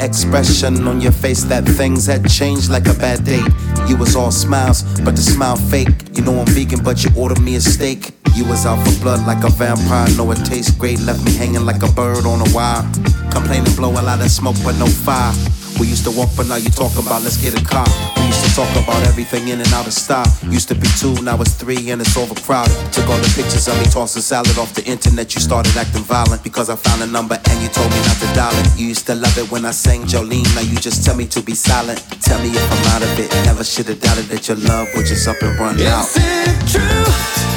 Expression on your face that things had changed like a bad date. You was all smiles, but the smile fake. You know I'm vegan, but you ordered me a steak. You was out for blood like a vampire. Know it tastes great, left me hanging like a bird on a wire. Complaining, blow a lot of smoke, but no fire. We used to walk, but now you talk about let's get a car. We used to talk about everything in and out of style. Used to be two, now it's three, and it's overcrowded. Took all the pictures of me tossing salad off the internet. You started acting violent because I found a number and you told me not to dial it. You used to love it when I sang Jolene. Now you just tell me to be silent. Tell me if I'm out of it. Never should have doubted that your love would just up and run out. Is it true?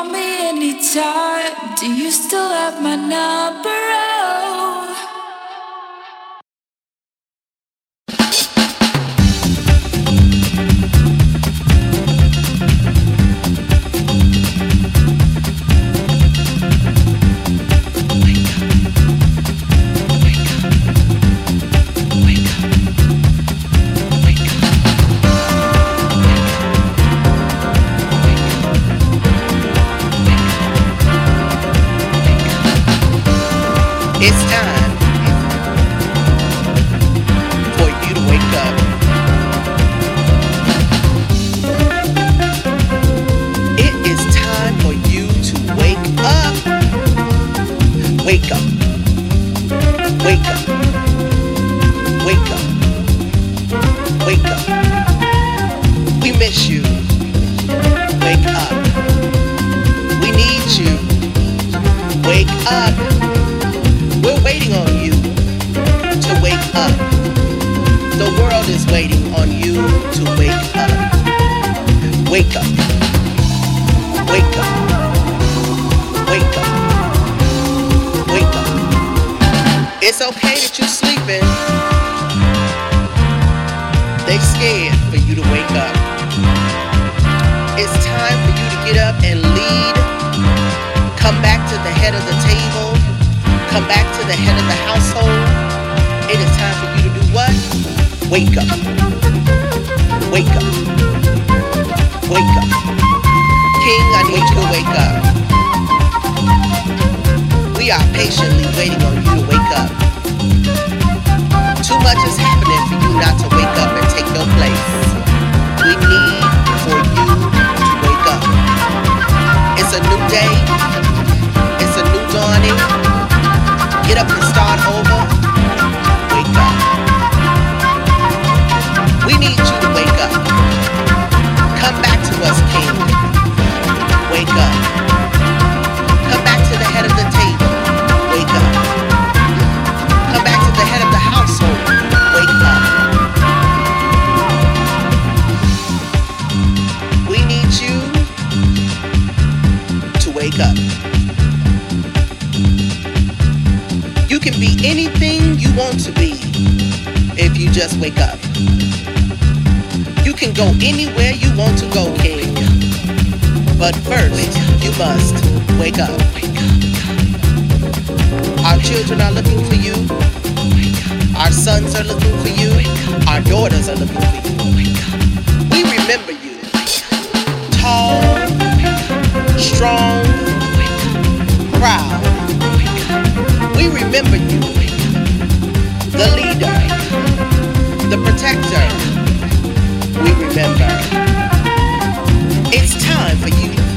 call me anytime. Do you still have my number? It's okay that you're sleeping. They're scared for you to wake up. It's time for you to get up and lead. Come back to the head of the table. Come back to the head of the household. It is time for you to do what? Wake up. Wake up. Wake up. King, I need you to wake up. We are patiently waiting on you wake up. Too much is happening for you not to wake up and take your place. We need for you to wake up. It's a new day. It's a new dawning. Get up and start over. Wake up. We need you to wake up. Come back to us, King. just wake up. You can go anywhere you want to go, King. But first, you must wake up. Our children are looking for you. Our sons are looking for you. Our daughters are looking for you. We remember you. Tall, strong, proud. We remember you. The leader the protector. We remember. It's time for you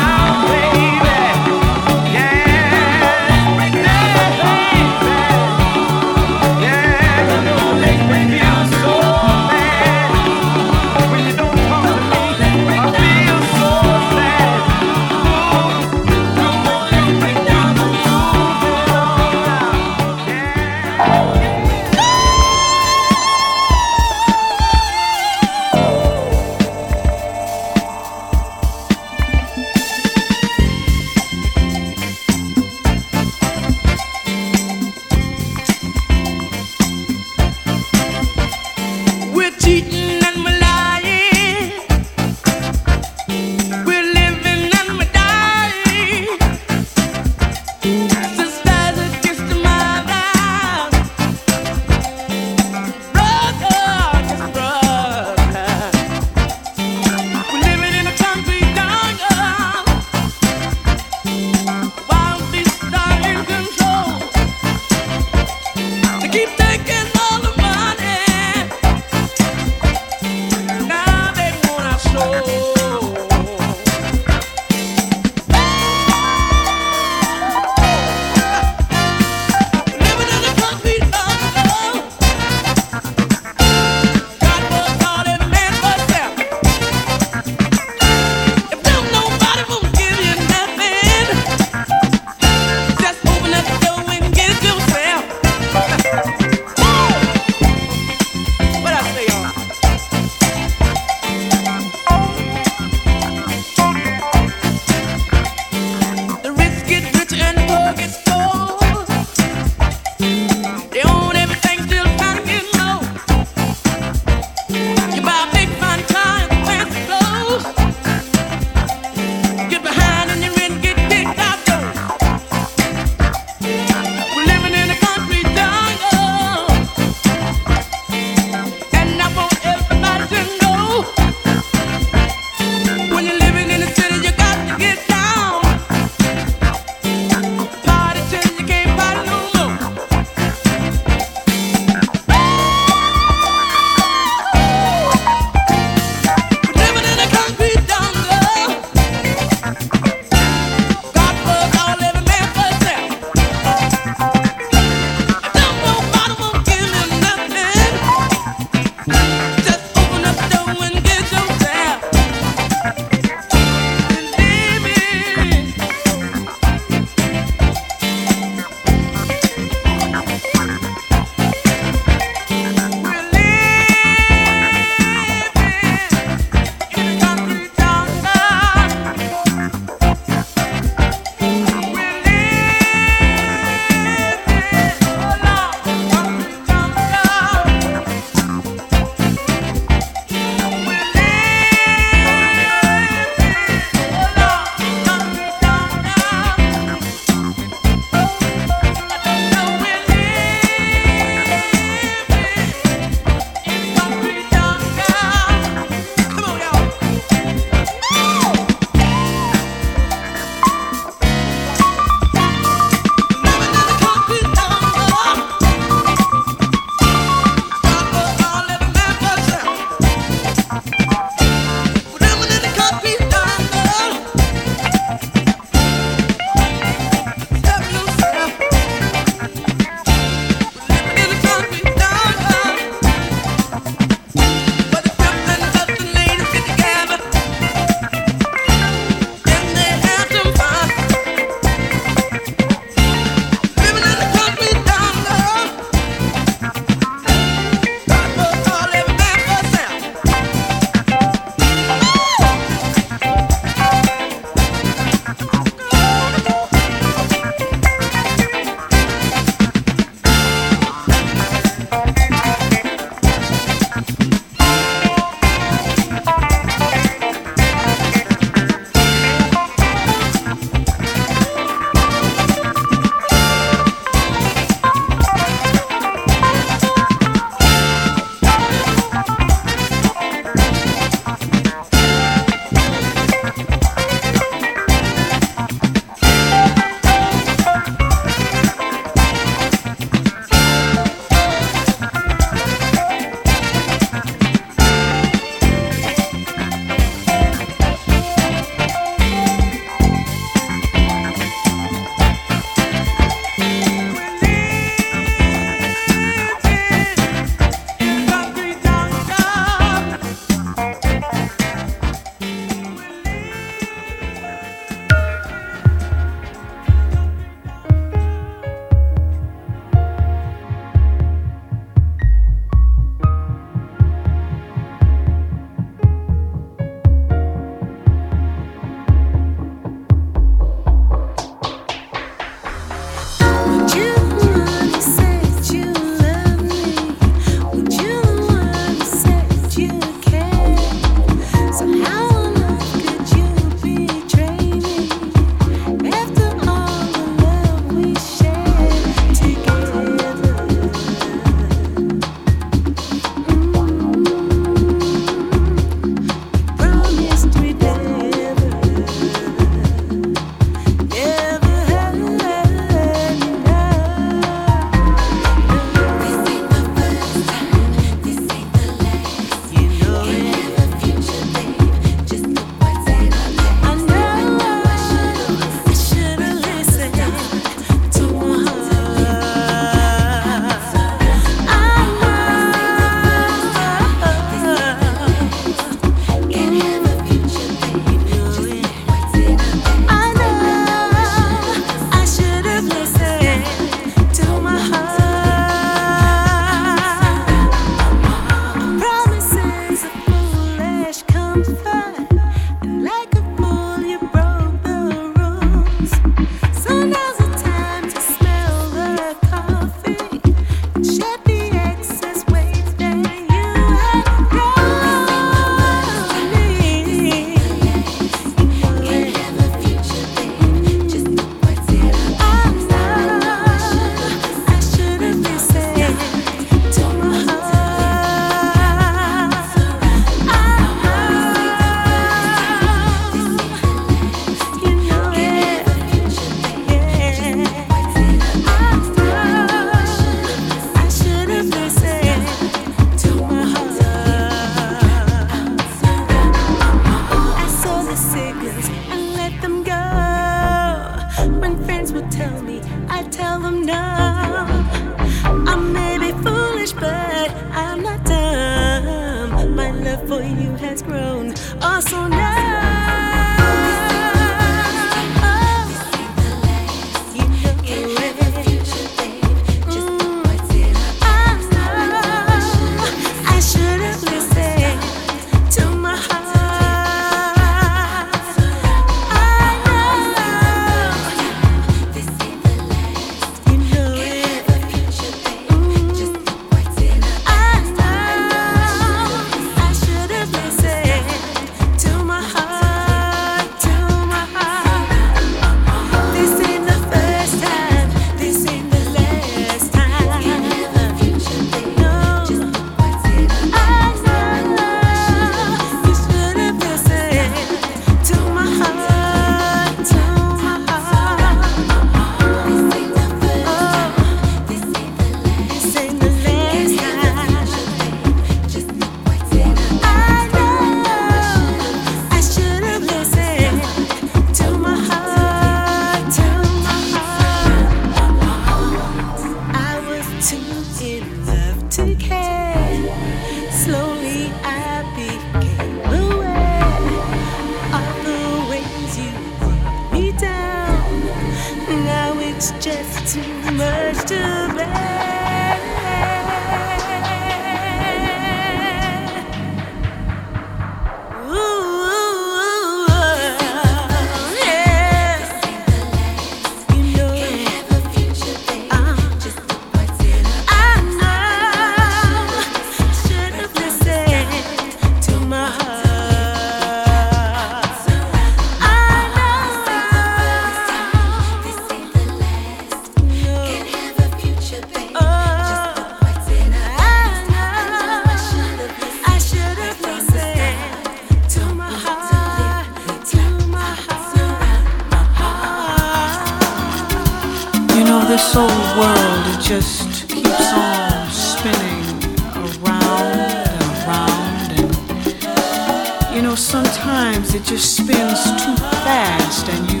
times it just spins too fast and you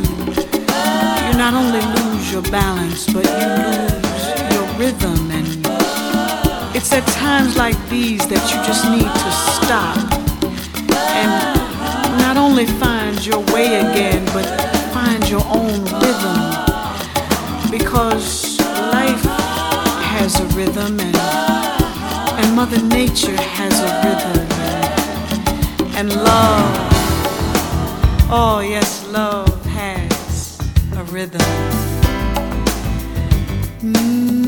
you not only lose your balance but you lose your rhythm and it's at times like these that you just need to stop and not only find your way again but find your own rhythm because life has a rhythm and and mother nature has a rhythm and love Oh, yes, love has a rhythm. Mm.